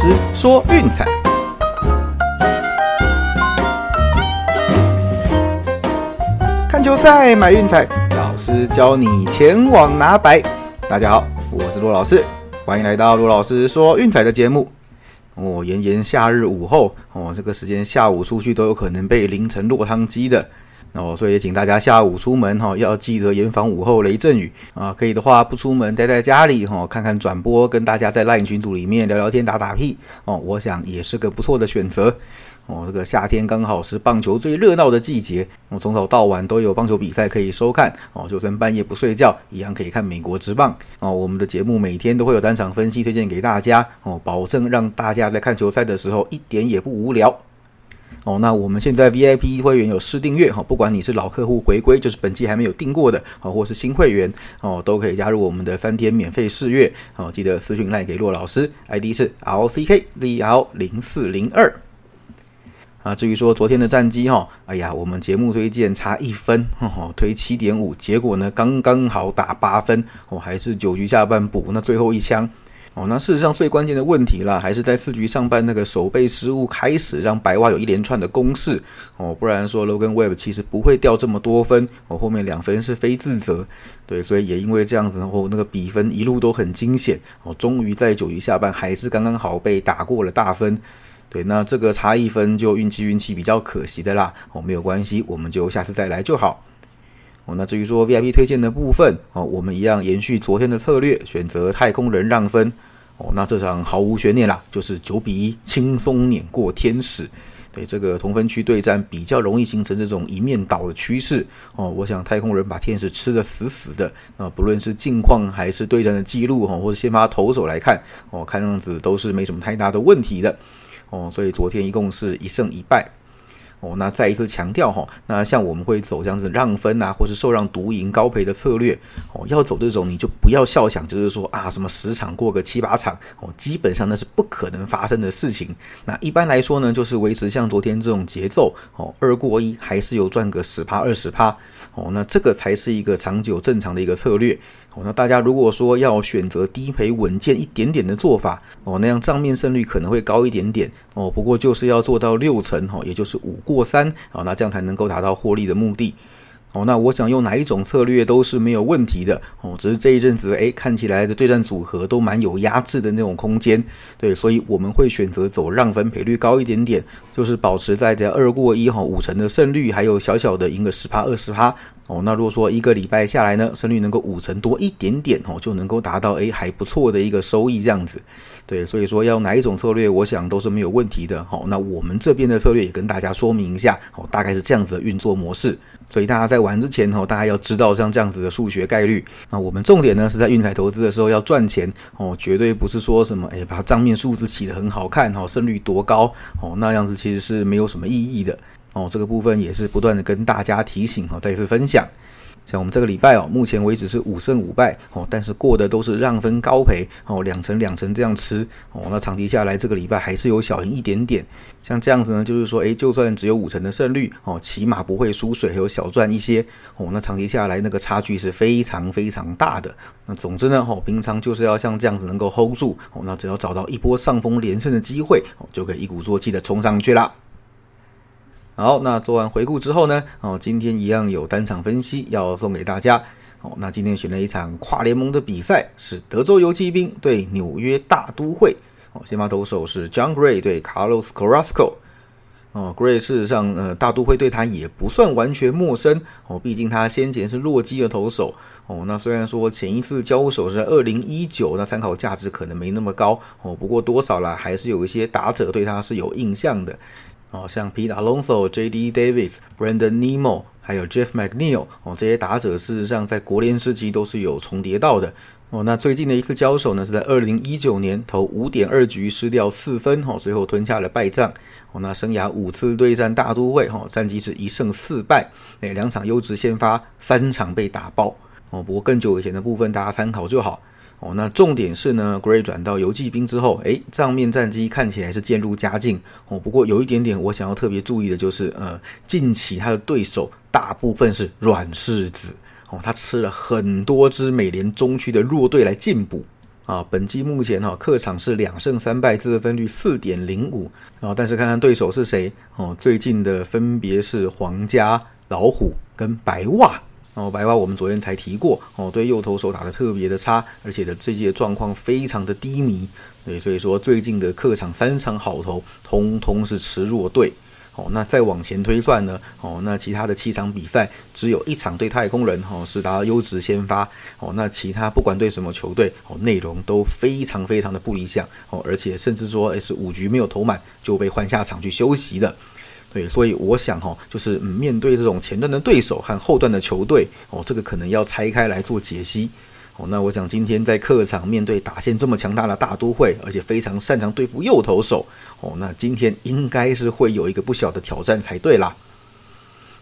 师说运彩。看球赛买运彩，老师教你前往拿白。大家好，我是骆老师，欢迎来到骆老师说运彩的节目。哦，炎炎夏日午后，哦，这个时间下午出去都有可能被淋成落汤鸡的。哦，所以也请大家下午出门哈，要记得严防午后雷阵雨啊。可以的话，不出门，待在家里哈，看看转播，跟大家在 LINE 群组里面聊聊天、打打屁哦。我想也是个不错的选择。哦，这个夏天刚好是棒球最热闹的季节，哦，从早到晚都有棒球比赛可以收看哦。就算半夜不睡觉，一样可以看美国职棒哦。我们的节目每天都会有单场分析推荐给大家哦，保证让大家在看球赛的时候一点也不无聊。哦，那我们现在 VIP 会员有试订阅哈，不管你是老客户回归，就是本季还没有订过的哦，或是新会员哦，都可以加入我们的三天免费试阅哦。记得私讯赖给骆老师，ID 是 LCKZL 零四零二。啊，至于说昨天的战绩哈，哎呀，我们节目推荐差一分，推七点五，结果呢刚刚好打八分，哦，还是九局下半补那最后一枪，哦，那事实上最关键的问题啦，还是在四局上半那个守备失误开始，让白袜有一连串的攻势，哦，不然说 Logan Webb 其实不会掉这么多分，哦，后面两分是非自责，对，所以也因为这样子，然后那个比分一路都很惊险，哦，终于在九局下半还是刚刚好被打过了大分。对，那这个差一分就运气运气比较可惜的啦。哦，没有关系，我们就下次再来就好。哦，那至于说 VIP 推荐的部分，哦，我们一样延续昨天的策略，选择太空人让分。哦，那这场毫无悬念啦，就是九比一轻松碾过天使。对，这个同分区对战比较容易形成这种一面倒的趋势。哦，我想太空人把天使吃的死死的。啊，不论是近况还是对战的记录，哈，或者先发投手来看，哦，看样子都是没什么太大的问题的。哦，所以昨天一共是一胜一败。哦，那再一次强调哈，那像我们会走这样子让分啊，或是受让独赢高赔的策略。哦，要走这种你就不要笑想，就是说啊，什么十场过个七八场，哦，基本上那是不可能发生的事情。那一般来说呢，就是维持像昨天这种节奏，哦，二过一还是有赚个十趴二十趴。哦，那这个才是一个长久正常的一个策略。哦，那大家如果说要选择低赔稳健一点点的做法，哦，那样账面胜率可能会高一点点。哦，不过就是要做到六成，哈，也就是五过三，啊，那这样才能够达到获利的目的。哦，那我想用哪一种策略都是没有问题的哦，只是这一阵子哎，看起来的对战组合都蛮有压制的那种空间，对，所以我们会选择走让分赔率高一点点，就是保持在这二过一哈五成的胜率，还有小小的赢个十趴二十趴哦。那如果说一个礼拜下来呢，胜率能够五成多一点点哦，就能够达到哎还不错的一个收益这样子。对，所以说要哪一种策略，我想都是没有问题的。好，那我们这边的策略也跟大家说明一下，哦，大概是这样子的运作模式。所以大家在玩之前，哦，大家要知道像这样子的数学概率。那我们重点呢是在运彩投资的时候要赚钱，哦，绝对不是说什么，哎，把账面数字起得很好看，哈，胜率多高，哦，那样子其实是没有什么意义的。哦，这个部分也是不断的跟大家提醒，哦，再次分享。像我们这个礼拜哦，目前为止是五胜五败哦，但是过的都是让分高赔哦，两成两成这样吃哦，那长期下来这个礼拜还是有小赢一点点。像这样子呢，就是说，诶，就算只有五成的胜率哦，起码不会输水，还有小赚一些哦。那长期下来那个差距是非常非常大的。那总之呢，哦，平常就是要像这样子能够 hold 住哦，那只要找到一波上风连胜的机会哦，就可以一鼓作气的冲上去啦。好，那做完回顾之后呢？哦，今天一样有单场分析要送给大家。哦，那今天选了一场跨联盟的比赛，是德州游骑兵对纽约大都会。哦，先发投手是 John Gray 对 Carlos Carrasco。哦，Gray 事实上，呃，大都会对他也不算完全陌生。哦，毕竟他先前是洛基的投手。哦，那虽然说前一次交手是在二零一九，那参考价值可能没那么高。哦，不过多少啦，还是有一些打者对他是有印象的。哦，像 Pete Alonso、J.D. Davis、Brandon Nemo，还有 Jeff McNeil，哦，这些打者事实上在国联时期都是有重叠到的。哦，那最近的一次交手呢，是在二零一九年投五点二局失掉四分，哦，最后吞下了败仗。哦，那生涯五次对战大都会，哈，战绩是一胜四败，那两场优质先发，三场被打爆。哦，不过更久以前的部分大家参考就好。哦，那重点是呢，Gray 转到游击兵之后，诶，账面战绩看起来是渐入佳境。哦，不过有一点点我想要特别注意的就是，呃，近期他的对手大部分是软柿子。哦，他吃了很多支美联中区的弱队来进补。啊，本季目前哈客场是两胜三败，自得分率四点零五啊。但是看看对手是谁哦，最近的分别是皇家、老虎跟白袜哦。白袜我们昨天才提过哦，对右投手打的特别的差，而且的这届状况非常的低迷。对，所以说最近的客场三场好投，通通是持弱队。哦，那再往前推算呢？哦，那其他的七场比赛只有一场对太空人，哦是达到优质先发。哦，那其他不管对什么球队，哦内容都非常非常的不理想。哦，而且甚至说诶，是五局没有投满就被换下场去休息的。对，所以我想，哈，就是面对这种前段的对手和后段的球队，哦，这个可能要拆开来做解析。哦，那我想今天在客场面对打线这么强大的大都会，而且非常擅长对付右投手，哦，那今天应该是会有一个不小的挑战才对啦。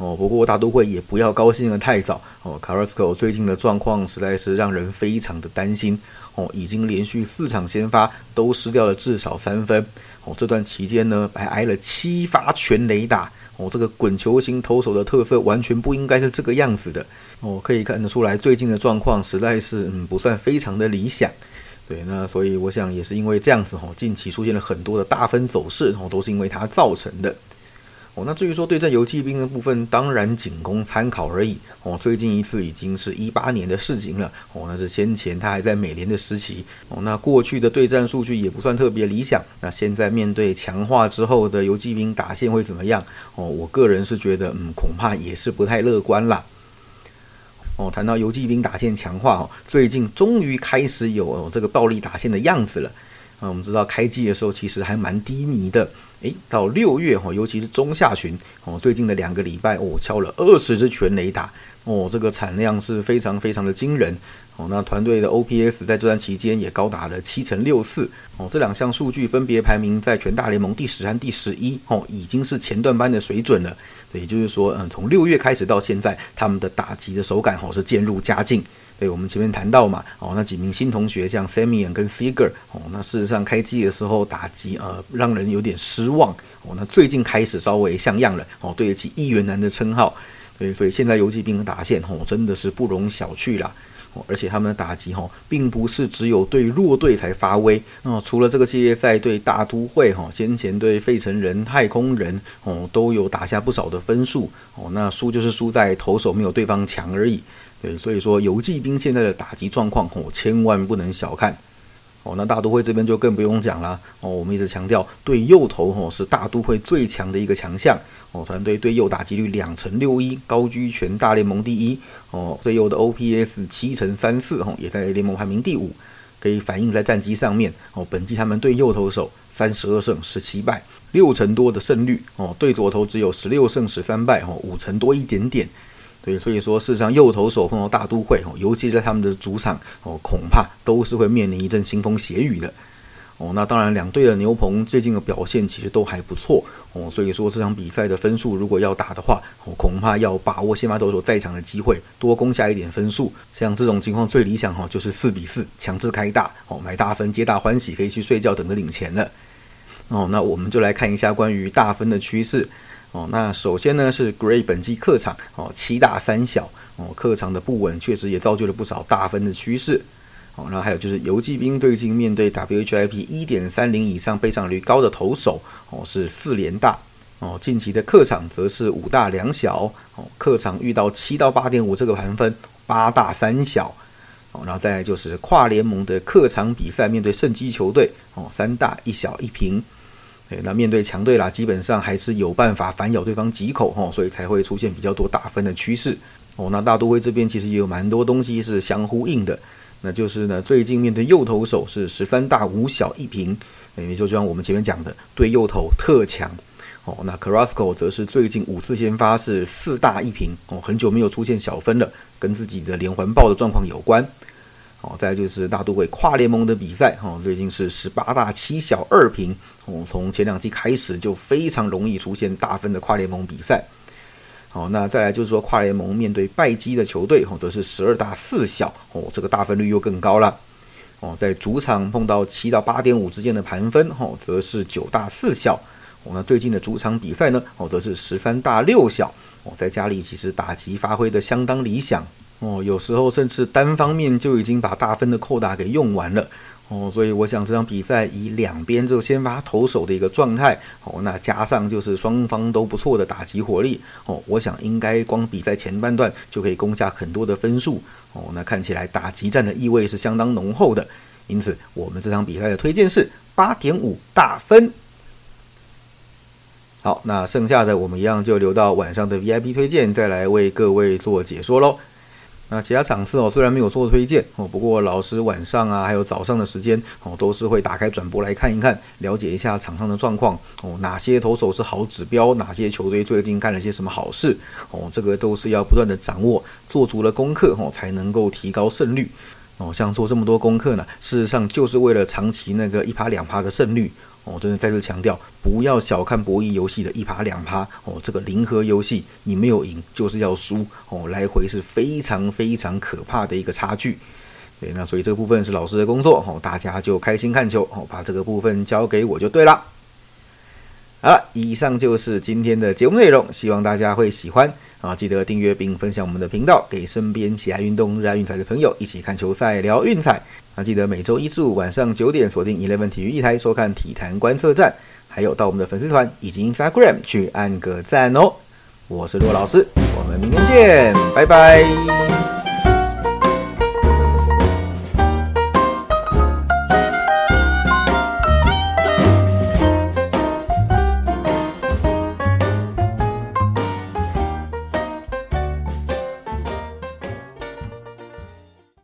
哦，不过大都会也不要高兴的太早。哦，卡拉斯科最近的状况实在是让人非常的担心。哦，已经连续四场先发都失掉了至少三分。哦，这段期间呢，还挨了七发全雷打。哦，这个滚球型投手的特色完全不应该是这个样子的。哦，可以看得出来，最近的状况实在是嗯不算非常的理想。对，那所以我想也是因为这样子，哦，近期出现了很多的大分走势，哦，都是因为它造成的。那至于说对阵游骑兵的部分，当然仅供参考而已。哦，最近一次已经是一八年的事情了。哦，那是先前他还在美联的时期。哦，那过去的对战数据也不算特别理想。那现在面对强化之后的游骑兵打线会怎么样？哦，我个人是觉得，嗯，恐怕也是不太乐观啦。哦，谈到游骑兵打线强化，哦，最近终于开始有这个暴力打线的样子了。啊，我们知道开季的时候其实还蛮低迷的。诶，到六月哈，尤其是中下旬哦，最近的两个礼拜哦，敲了二十支全雷打哦，这个产量是非常非常的惊人哦。那团队的 OPS 在这段期间也高达了七乘六四哦，这两项数据分别排名在全大联盟第十和第十一哦，已经是前段班的水准了。也就是说，嗯，从六月开始到现在，他们的打击的手感哦是渐入佳境。对，我们前面谈到嘛，哦，那几名新同学像 Samian 跟 Seger，哦，那事实上开机的时候打击呃让人有点失望，哦，那最近开始稍微像样了，哦，对得起一元男的称号，对，所以现在游击兵的打线，哦，真的是不容小觑啦。而且他们的打击，哈，并不是只有对弱队才发威，哦，除了这个系列赛对大都会，哈，先前对费城人、太空人，哦，都有打下不少的分数，哦，那输就是输在投手没有对方强而已。对，所以说游骑兵现在的打击状况，哦，千万不能小看。哦，那大都会这边就更不用讲了。哦，我们一直强调，对右投，哦，是大都会最强的一个强项。哦，团队对右打击率两成六一，高居全大联盟第一。哦，对右的 OPS 七成三四，哦，也在联盟排名第五，可以反映在战绩上面。哦，本季他们对右投手三十二胜十七败，六成多的胜率。哦，对左投只有十六胜十三败，哦，五成多一点点。对，所以说事实上右投手碰到大都会哦，尤其在他们的主场哦，恐怕都是会面临一阵腥风血雨的哦。那当然，两队的牛棚最近的表现其实都还不错哦，所以说这场比赛的分数如果要打的话，哦，恐怕要把握先发投手在场的机会，多攻下一点分数。像这种情况最理想哈，就是四比四强制开大哦，买大分，皆大欢喜，可以去睡觉，等着领钱了哦。那我们就来看一下关于大分的趋势。哦，那首先呢是 Gray 本季客场哦七大三小哦，客场的不稳确实也造就了不少大分的趋势。哦，然后还有就是游击兵最近面对 WHIP 一点三零以上被上率高的投手哦是四连大哦，近期的客场则是五大两小哦，客场遇到七到八点五这个盘分八大三小哦，然后再就是跨联盟的客场比赛面对胜基球队哦三大一小一平。那面对强队啦，基本上还是有办法反咬对方几口哈，所以才会出现比较多打分的趋势哦。那大都会这边其实也有蛮多东西是相呼应的，那就是呢，最近面对右投手是十三大五小一平，也就像我们前面讲的，对右投特强哦。那 Carrasco 则是最近五次先发是四大一平哦，很久没有出现小分了，跟自己的连环爆的状况有关。哦，再就是大都会跨联盟的比赛，哈，最近是十八大七小二平，哦，从前两季开始就非常容易出现大分的跨联盟比赛。好，那再来就是说跨联盟面对败绩的球队，哦，则是十二大四小，哦，这个大分率又更高了。哦，在主场碰到七到八点五之间的盘分，哦，则是九大四小。哦，那最近的主场比赛呢，哦，则是十三大六小。哦，在家里其实打击发挥的相当理想。哦，有时候甚至单方面就已经把大分的扣打给用完了。哦，所以我想这场比赛以两边这个先发投手的一个状态，哦，那加上就是双方都不错的打击火力，哦，我想应该光比赛前半段就可以攻下很多的分数，哦，那看起来打击战的意味是相当浓厚的，因此我们这场比赛的推荐是八点五大分。好，那剩下的我们一样就留到晚上的 VIP 推荐再来为各位做解说喽。那其他场次哦，虽然没有做推荐哦，不过老师晚上啊，还有早上的时间哦，都是会打开转播来看一看，了解一下场上的状况哦，哪些投手是好指标，哪些球队最近干了些什么好事哦，这个都是要不断的掌握，做足了功课哦，才能够提高胜率哦。像做这么多功课呢，事实上就是为了长期那个一趴两趴的胜率。我真的再次强调，不要小看博弈游戏的一趴两趴哦，这个零和游戏你没有赢就是要输哦，来回是非常非常可怕的一个差距。对，那所以这部分是老师的工作哦，大家就开心看球哦，把这个部分交给我就对了。好了，以上就是今天的节目内容，希望大家会喜欢啊！记得订阅并分享我们的频道，给身边喜爱运动、热爱运彩的朋友一起看球赛、聊运彩。那记得每周一至五晚上九点锁定 Eleven 体育一台收看体坛观测站，还有到我们的粉丝团以及 Instagram 去按个赞哦！我是骆老师，我们明天见，拜拜。